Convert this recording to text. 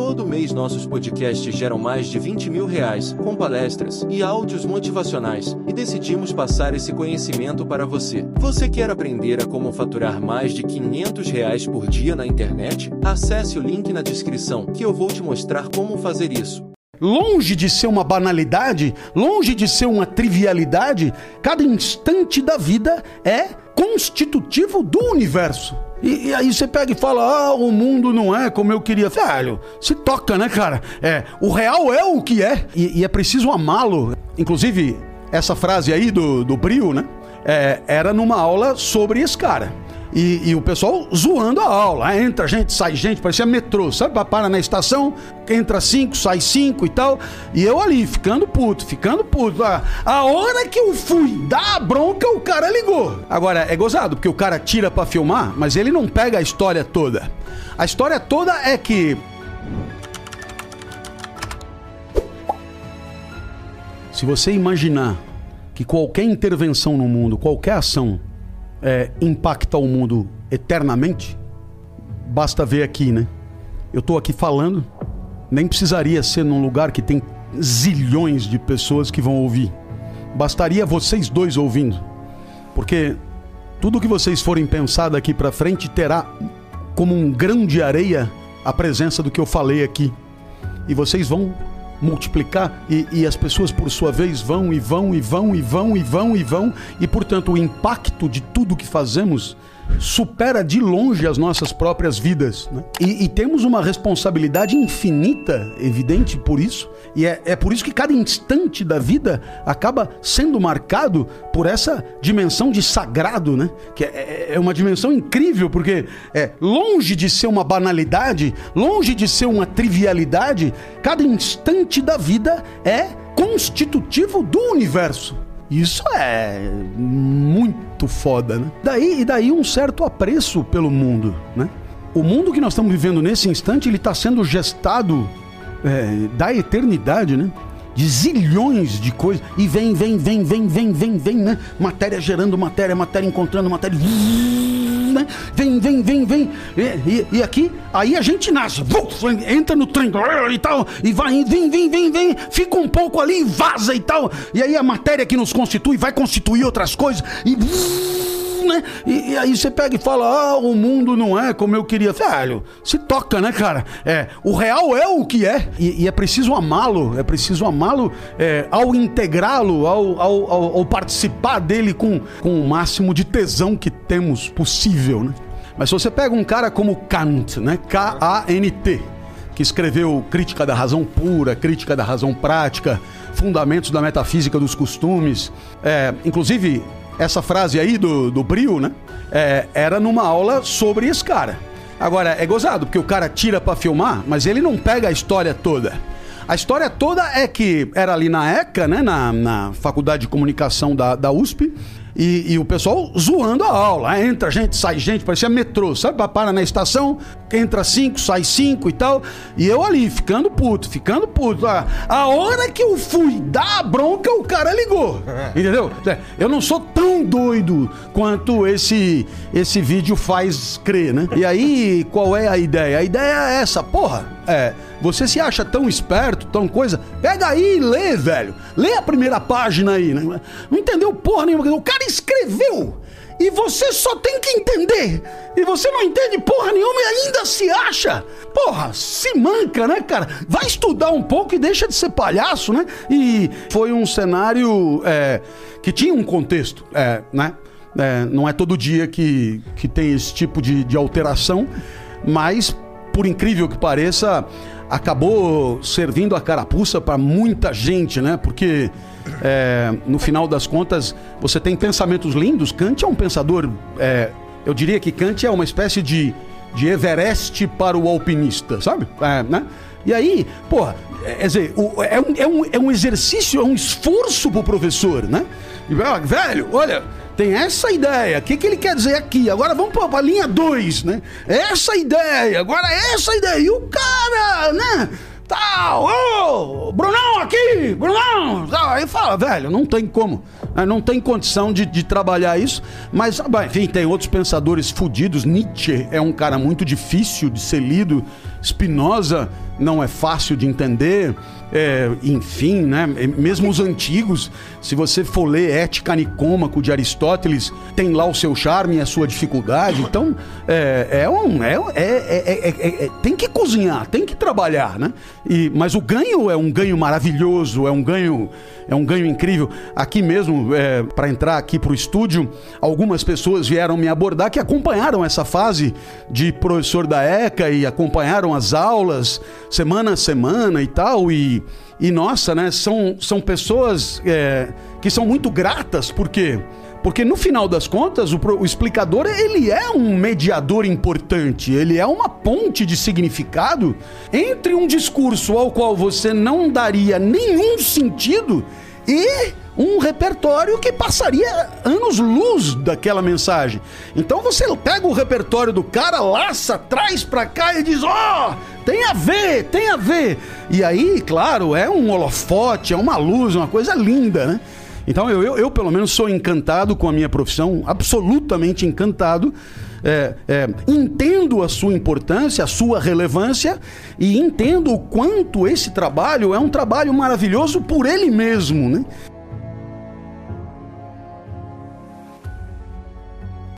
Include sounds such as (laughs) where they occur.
Todo mês nossos podcasts geram mais de 20 mil reais, com palestras e áudios motivacionais, e decidimos passar esse conhecimento para você. Você quer aprender a como faturar mais de 500 reais por dia na internet? Acesse o link na descrição que eu vou te mostrar como fazer isso. Longe de ser uma banalidade, longe de ser uma trivialidade, cada instante da vida é constitutivo do universo. E, e, aí você pega e fala: ah, o mundo não é como eu queria. Velho, se toca, né, cara? É, o real é o que é. E, e é preciso amá-lo. Inclusive, essa frase aí do, do Brio, né? É, era numa aula sobre esse cara. E, e, o pessoal zoando a aula. Entra gente, sai gente, parecia metrô, sabe? Para na estação, entra cinco, sai cinco e tal. E eu ali, ficando puto, ficando puto. A, a hora que eu fui dar a bronca, o cara ligou. Agora, é gozado, porque o cara tira para filmar, mas ele não pega a história toda. A história toda é que. Se você imaginar que qualquer intervenção no mundo, qualquer ação, é, impacta o mundo eternamente, basta ver aqui, né? Eu estou aqui falando, nem precisaria ser num lugar que tem zilhões de pessoas que vão ouvir. Bastaria vocês dois ouvindo. Porque tudo que vocês forem pensar daqui para frente terá como um grão de areia a presença do que eu falei aqui. E vocês vão multiplicar e, e, as pessoas por sua vez vão e vão e vão e vão e vão e vão. E portanto o impacto de tudo que fazemos supera de longe as nossas próprias vidas. Né? E, e, temos uma responsabilidade infinita, evidente por isso, e é, é por isso que cada instante da vida acaba sendo marcado por essa dimensão de sagrado, né? que é, é, é uma dimensão incrível, porque é longe de ser uma banalidade, longe de ser uma trivialidade, cada instante da vida é constitutivo do universo. Isso é muito foda, né? Daí, e daí um certo apreço pelo mundo, né? O mundo que nós estamos vivendo nesse instante, ele está sendo gestado é, da eternidade, né? De zilhões de coisas. E vem, vem, vem, vem, vem, vem, vem, né? Matéria gerando matéria, matéria encontrando matéria né? Vem, vem, vem, vem. E, e, e aqui, aí a gente nasce, entra no trem e tal, e vai, vem, vem, vem, vem, fica um pouco ali, vaza e tal. E aí a matéria que nos constitui vai constituir outras coisas e né? E, e, aí você pega e fala: ah, o mundo não é como eu queria. Velho, se toca, né, cara? É, o real é o que é. E, e é preciso amá-lo, é preciso amá-lo é, ao integrá-lo, ao, ao, ao, ao, participar dele com, com o máximo de tesão que temos possível, né? Mas se você pega um cara como Kant, né? K-A-N-T, que escreveu Crítica da Razão Pura, Crítica da Razão Prática, Fundamentos da Metafísica dos Costumes, é, inclusive essa frase aí do, do Brio, né? É, era numa aula sobre esse cara. Agora, é gozado, porque o cara tira para filmar, mas ele não pega a história toda. A história toda é que era ali na ECA, né? Na, na Faculdade de Comunicação da, da USP. E, e, o pessoal zoando a aula. Entra gente, sai gente, parecia metrô, sabe? Para na estação, entra cinco, sai cinco e tal. E eu ali, ficando puto, ficando puto. A, a hora que eu fui dar a bronca, o cara ligou. (laughs) Entendeu? É, eu não sou tão doido quanto esse, esse vídeo faz crer, né? E aí, qual é a ideia? A ideia é essa, porra. É, você se acha tão esperto, tão coisa? Pega aí e lê, velho. Lê a primeira página aí. Né? Não entendeu porra nenhuma. O cara escreveu. E você só tem que entender. E você não entende porra nenhuma e ainda se acha. Porra, se manca, né, cara? Vai estudar um pouco e deixa de ser palhaço, né? E foi um cenário é, que tinha um contexto, é, né? É, não é todo dia que, que tem esse tipo de, de alteração, mas por incrível que pareça, acabou servindo a carapuça para muita gente, né? Porque é, no final das contas você tem pensamentos lindos. Kant é um pensador, é, eu diria que Kant é uma espécie de, de Everest para o alpinista, sabe? É, né? E aí, porra, é, dizer, é um, é, um, é um exercício, é um esforço pro professor, né? E, velho, olha, tem essa ideia. O que, que ele quer dizer aqui? Agora vamos para a linha 2, né? Essa ideia, agora essa ideia. E o cara, né? Tal, ô, Brunão aqui, Brunão. Aí fala, velho, não tem como. né? Não tem condição de, de trabalhar isso. Mas, ah, enfim, tem outros pensadores fudidos. Nietzsche é um cara muito difícil de ser lido. Spinoza não é fácil de entender. É, enfim, né? Mesmo os antigos, se você for ler Ética Nicômaco de Aristóteles, tem lá o seu charme e a sua dificuldade. Então, é, é um. É, é, é- é- é- tem que cozinhar, tem que trabalhar, né? E, mas o ganho é um ganho maravilhoso, é um ganho, é um ganho incrível. Aqui mesmo, é, para entrar aqui pro estúdio, algumas pessoas vieram me abordar que acompanharam essa fase de professor da ECA e acompanharam as aulas semana a semana e tal. E, e nossa, né? São, são pessoas é, que são muito gratas, por quê? Porque no final das contas, o, o explicador ele é um mediador importante, ele é uma ponte de significado entre um discurso ao qual você não daria nenhum sentido e um repertório que passaria anos-luz daquela mensagem. Então você pega o repertório do cara, laça, traz pra cá e diz: Ó, tem a ver, tem a ver. E aí, claro, é um holofote, é uma luz, uma coisa linda, né? Então eu, eu, eu, pelo menos, sou encantado com a minha profissão, absolutamente encantado. É, é, entendo a sua importância, a sua relevância e entendo o quanto esse trabalho é um trabalho maravilhoso por ele mesmo, né?